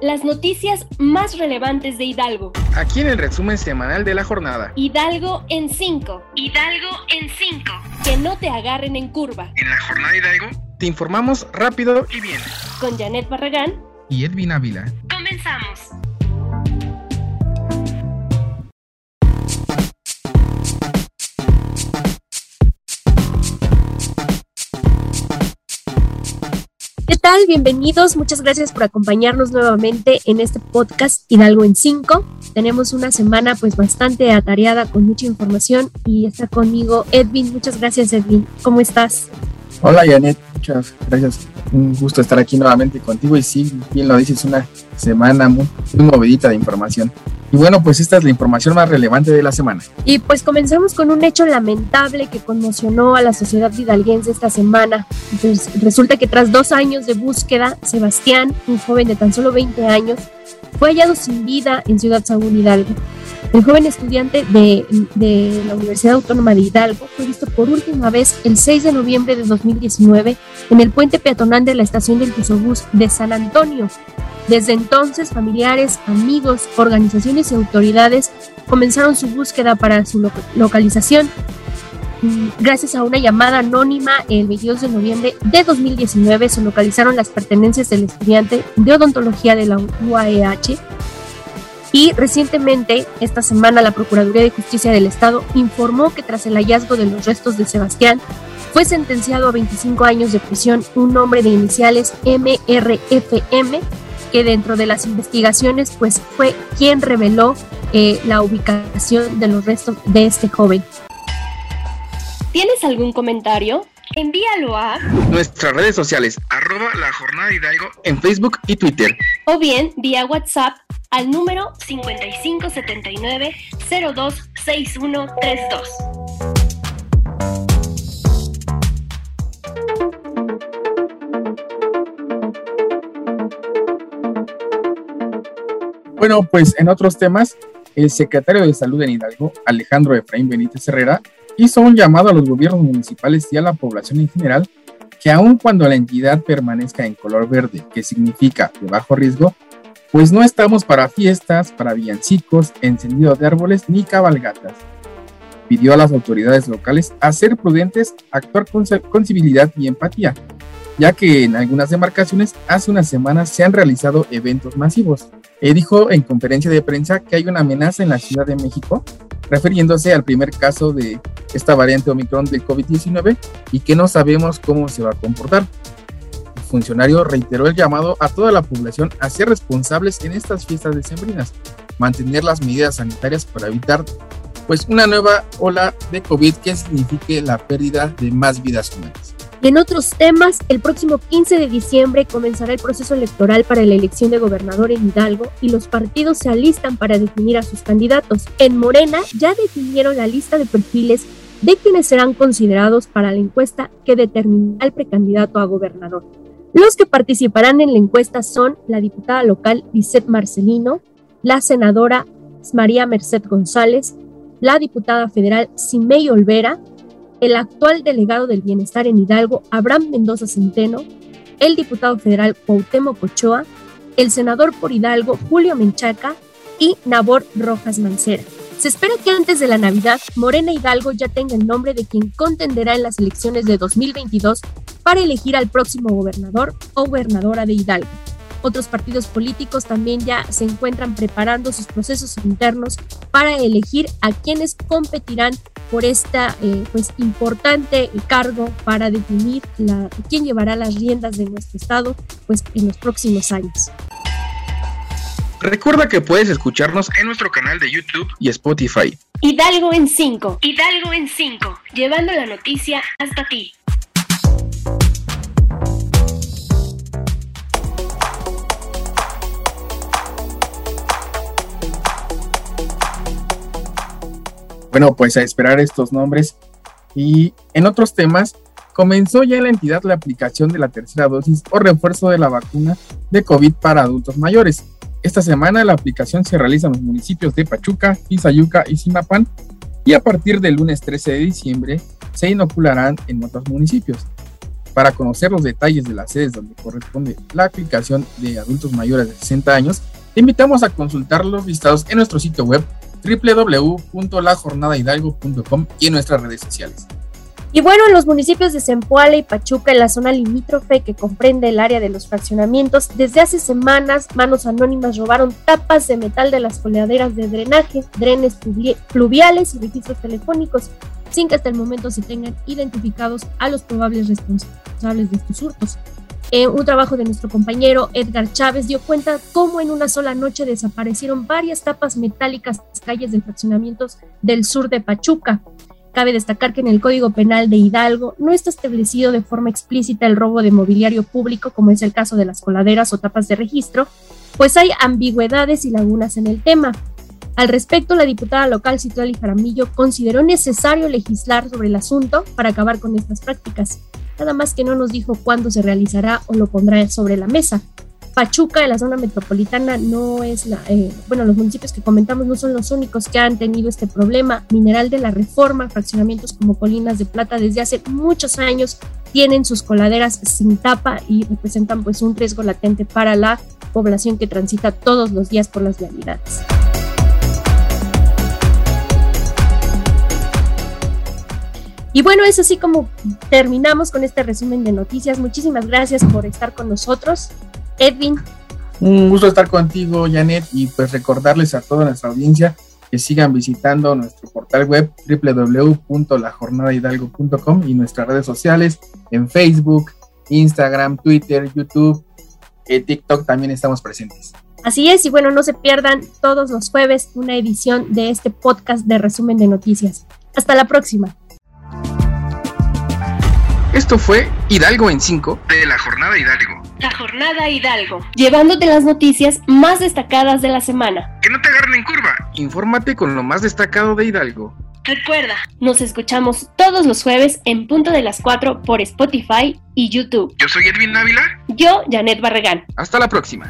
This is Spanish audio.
las noticias más relevantes de Hidalgo. Aquí en el resumen semanal de la jornada. Hidalgo en 5. Hidalgo en 5. Que no te agarren en curva. En la jornada Hidalgo te informamos rápido y bien. Con Janet Barragán y Edwin Ávila. Comenzamos. ¿Qué tal? Bienvenidos. Muchas gracias por acompañarnos nuevamente en este podcast Hidalgo en 5. Tenemos una semana pues bastante atareada con mucha información y está conmigo Edwin. Muchas gracias Edwin. ¿Cómo estás? Hola Janet, muchas gracias. Un gusto estar aquí nuevamente contigo y sí, bien lo dices, una semana muy, muy movidita de información. Y bueno, pues esta es la información más relevante de la semana. Y pues comenzamos con un hecho lamentable que conmocionó a la sociedad hidalguense esta semana. Pues resulta que tras dos años de búsqueda, Sebastián, un joven de tan solo 20 años, fue hallado sin vida en Ciudad Sagún Hidalgo. El joven estudiante de, la Universidad Autónoma de Hidalgo fue visto por última vez el 6 de noviembre de 2019 en el puente peatonal de la estación del Bus de San Antonio, desde entonces, familiares, amigos, organizaciones y autoridades comenzaron su búsqueda para su localización. Gracias a una llamada anónima el 22 de noviembre de 2019 se localizaron las pertenencias del estudiante de odontología de la UAEH y recientemente, esta semana, la Procuraduría de Justicia del Estado informó que tras el hallazgo de los restos de Sebastián, fue sentenciado a 25 años de prisión un hombre de iniciales MRFM que dentro de las investigaciones pues fue quien reveló eh, la ubicación de los restos de este joven. ¿Tienes algún comentario? Envíalo a nuestras redes sociales, arroba la jornada Hidalgo en Facebook y Twitter. O bien vía WhatsApp al número 5579 026132. Bueno, pues en otros temas, el secretario de Salud en Hidalgo, Alejandro Efraín Benítez Herrera, hizo un llamado a los gobiernos municipales y a la población en general que aun cuando la entidad permanezca en color verde, que significa de bajo riesgo, pues no estamos para fiestas, para villancicos, encendido de árboles ni cabalgatas. Pidió a las autoridades locales a ser prudentes, actuar con, con civilidad y empatía, ya que en algunas demarcaciones hace unas semanas se han realizado eventos masivos. Eh, dijo en conferencia de prensa que hay una amenaza en la Ciudad de México, refiriéndose al primer caso de esta variante Omicron del COVID-19 y que no sabemos cómo se va a comportar. El funcionario reiteró el llamado a toda la población a ser responsables en estas fiestas decembrinas, mantener las medidas sanitarias para evitar pues una nueva ola de COVID que signifique la pérdida de más vidas humanas. En otros temas, el próximo 15 de diciembre comenzará el proceso electoral para la elección de gobernador en Hidalgo y los partidos se alistan para definir a sus candidatos. En Morena ya definieron la lista de perfiles de quienes serán considerados para la encuesta que determinará al precandidato a gobernador. Los que participarán en la encuesta son la diputada local Lisette Marcelino, la senadora María Merced González, la diputada federal Simei Olvera, el actual delegado del Bienestar en Hidalgo, Abraham Mendoza Centeno, el diputado federal Cuauhtémoc Ochoa, el senador por Hidalgo, Julio Menchaca, y Nabor Rojas Mancera. Se espera que antes de la Navidad, Morena Hidalgo ya tenga el nombre de quien contenderá en las elecciones de 2022 para elegir al próximo gobernador o gobernadora de Hidalgo. Otros partidos políticos también ya se encuentran preparando sus procesos internos para elegir a quienes competirán por esta eh, pues importante cargo para definir la, quién llevará las riendas de nuestro estado pues en los próximos años. Recuerda que puedes escucharnos en nuestro canal de YouTube y Spotify. Hidalgo en 5. Hidalgo en 5. Llevando la noticia hasta ti. Bueno, pues a esperar estos nombres. Y en otros temas, comenzó ya en la entidad la aplicación de la tercera dosis o refuerzo de la vacuna de COVID para adultos mayores. Esta semana la aplicación se realiza en los municipios de Pachuca, Izayuca y Simapán y a partir del lunes 13 de diciembre se inocularán en otros municipios. Para conocer los detalles de las sedes donde corresponde la aplicación de adultos mayores de 60 años, te invitamos a consultar los listados en nuestro sitio web www.lajornadahidalgo.com y en nuestras redes sociales. Y bueno, en los municipios de Zempoala y Pachuca, en la zona limítrofe que comprende el área de los fraccionamientos, desde hace semanas manos anónimas robaron tapas de metal de las coleaderas de drenaje, drenes pluviales y registros telefónicos, sin que hasta el momento se tengan identificados a los probables responsables de estos hurtos. En un trabajo de nuestro compañero Edgar Chávez dio cuenta cómo en una sola noche desaparecieron varias tapas metálicas en las calles de fraccionamientos del sur de Pachuca. Cabe destacar que en el Código Penal de Hidalgo no está establecido de forma explícita el robo de mobiliario público, como es el caso de las coladeras o tapas de registro, pues hay ambigüedades y lagunas en el tema. Al respecto, la diputada local Citlali Jaramillo consideró necesario legislar sobre el asunto para acabar con estas prácticas. Nada más que no nos dijo cuándo se realizará o lo pondrá sobre la mesa. Pachuca, de la zona metropolitana, no es la, eh, bueno, los municipios que comentamos no son los únicos que han tenido este problema. Mineral de la Reforma, fraccionamientos como Colinas de Plata, desde hace muchos años tienen sus coladeras sin tapa y representan pues un riesgo latente para la población que transita todos los días por las vialidades. Y bueno, es así como terminamos con este resumen de noticias. Muchísimas gracias por estar con nosotros. Edwin. Un gusto estar contigo, Janet, y pues recordarles a toda nuestra audiencia que sigan visitando nuestro portal web www.lajornadahidalgo.com y nuestras redes sociales en Facebook, Instagram, Twitter, YouTube, eh, TikTok también estamos presentes. Así es, y bueno, no se pierdan todos los jueves una edición de este podcast de resumen de noticias. Hasta la próxima. Esto fue Hidalgo en 5 de la Jornada Hidalgo. La Jornada Hidalgo, llevándote las noticias más destacadas de la semana. Que no te agarren en curva, infórmate con lo más destacado de Hidalgo. Recuerda, nos escuchamos todos los jueves en punto de las 4 por Spotify y YouTube. Yo soy Edwin Ávila. Yo, Janet Barragán. Hasta la próxima.